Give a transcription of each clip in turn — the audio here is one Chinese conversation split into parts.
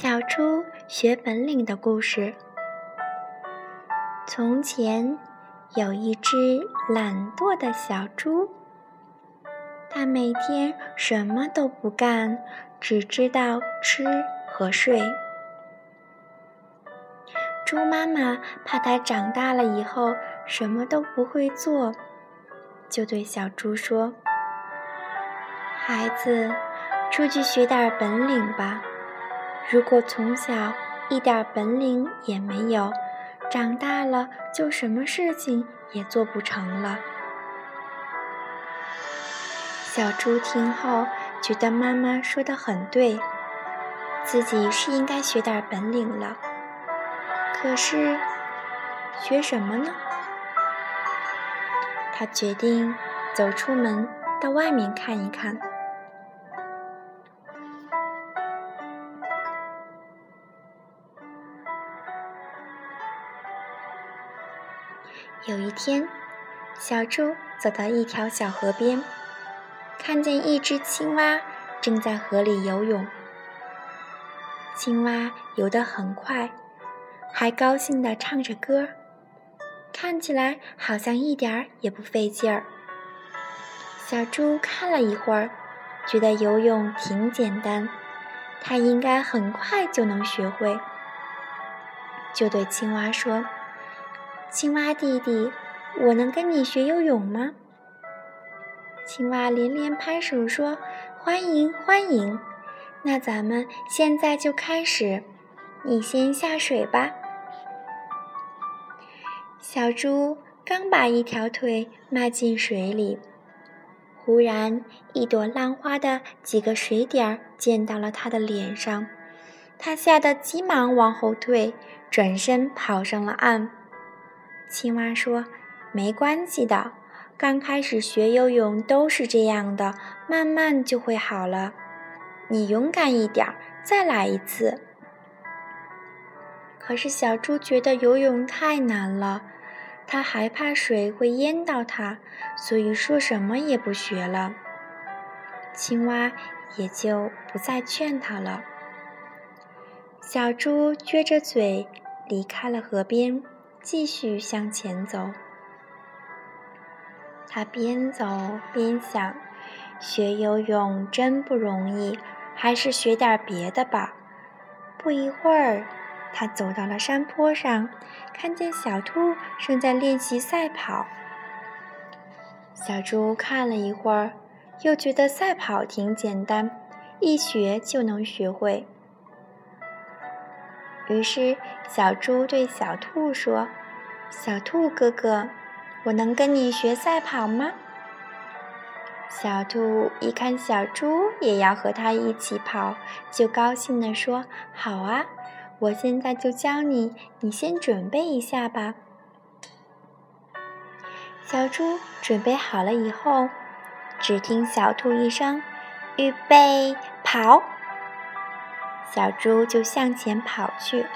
小猪学本领的故事。从前有一只懒惰的小猪，它每天什么都不干，只知道吃和睡。猪妈妈怕它长大了以后什么都不会做，就对小猪说：“孩子，出去学点本领吧。”如果从小一点本领也没有，长大了就什么事情也做不成了。小猪听后觉得妈妈说的很对，自己是应该学点本领了。可是学什么呢？他决定走出门，到外面看一看。有一天，小猪走到一条小河边，看见一只青蛙正在河里游泳。青蛙游得很快，还高兴地唱着歌，看起来好像一点儿也不费劲儿。小猪看了一会儿，觉得游泳挺简单，它应该很快就能学会，就对青蛙说。青蛙弟弟，我能跟你学游泳吗？青蛙连连拍手说：“欢迎，欢迎！那咱们现在就开始，你先下水吧。”小猪刚把一条腿迈进水里，忽然一朵浪花的几个水点儿溅到了他的脸上，他吓得急忙往后退，转身跑上了岸。青蛙说：“没关系的，刚开始学游泳都是这样的，慢慢就会好了。你勇敢一点，再来一次。”可是小猪觉得游泳太难了，它害怕水会淹到它，所以说什么也不学了。青蛙也就不再劝它了。小猪撅着嘴离开了河边。继续向前走，他边走边想：学游泳真不容易，还是学点别的吧。不一会儿，他走到了山坡上，看见小兔正在练习赛跑。小猪看了一会儿，又觉得赛跑挺简单，一学就能学会。于是，小猪对小兔说：“小兔哥哥，我能跟你学赛跑吗？”小兔一看小猪也要和它一起跑，就高兴地说：“好啊，我现在就教你，你先准备一下吧。”小猪准备好了以后，只听小兔一声：“预备，跑！”小猪就向前跑去，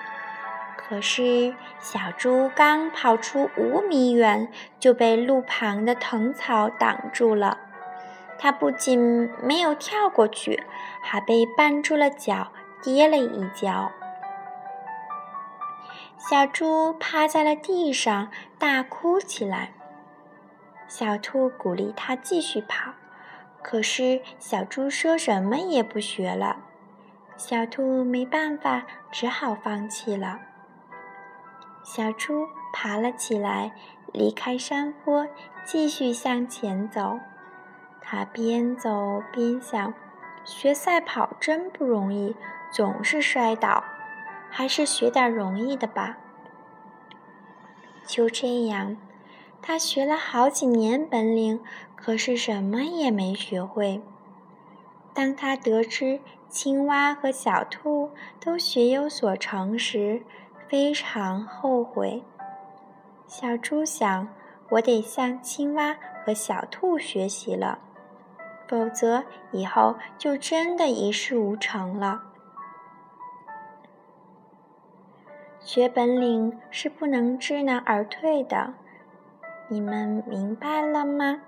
可是小猪刚跑出五米远，就被路旁的藤草挡住了。它不仅没有跳过去，还被绊住了脚，跌了一跤。小猪趴在了地上，大哭起来。小兔鼓励它继续跑，可是小猪说什么也不学了。小兔没办法，只好放弃了。小猪爬了起来，离开山坡，继续向前走。它边走边想：学赛跑真不容易，总是摔倒，还是学点容易的吧。就这样，他学了好几年本领，可是什么也没学会。当他得知青蛙和小兔都学有所成时，非常后悔。小猪想：“我得向青蛙和小兔学习了，否则以后就真的一事无成了。”学本领是不能知难而退的，你们明白了吗？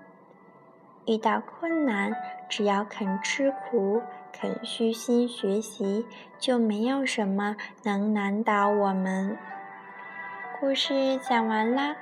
遇到困难，只要肯吃苦、肯虚心学习，就没有什么能难倒我们。故事讲完啦。